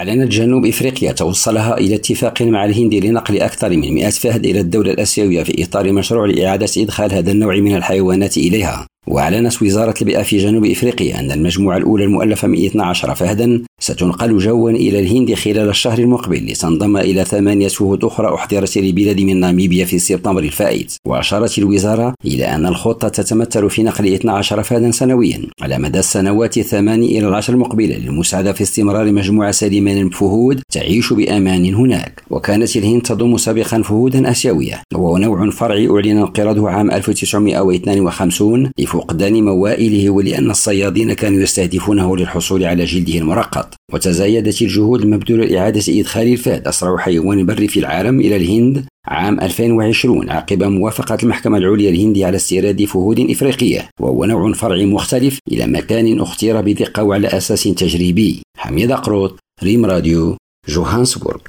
أعلنت جنوب إفريقيا توصلها إلى اتفاق مع الهند لنقل أكثر من 100 فهد إلى الدولة الآسيوية في إطار مشروع لإعادة إدخال هذا النوع من الحيوانات إليها. وأعلنت وزارة البيئة في جنوب إفريقيا أن المجموعة الأولى المؤلفة من 12 فهدا ستنقل جوا إلى الهند خلال الشهر المقبل لتنضم إلى ثمانية فهود أخرى أحضرت لبلاد من ناميبيا في سبتمبر الفائت. وأشارت الوزارة إلى أن الخطة تتمثل في نقل 12 فهدا سنويا على مدى السنوات الثمان إلى العشر المقبلة للمساعدة في استمرار مجموعة سليمة من الفهود تعيش بأمان هناك. وكانت الهند تضم سابقا فهودا آسيوية. وهو نوع فرعي أعلن انقراضه عام 1952 لفقدان موائله ولأن الصيادين كانوا يستهدفونه للحصول على جلده المرقط وتزايدت الجهود المبذولة لإعادة إدخال الفهد أسرع حيوان بري في العالم إلى الهند عام 2020 عقب موافقة المحكمة العليا الهندية على استيراد فهود إفريقية وهو نوع فرعي مختلف إلى مكان أختير بدقة وعلى أساس تجريبي. حميد قروط ريم راديو جوهانسبورغ.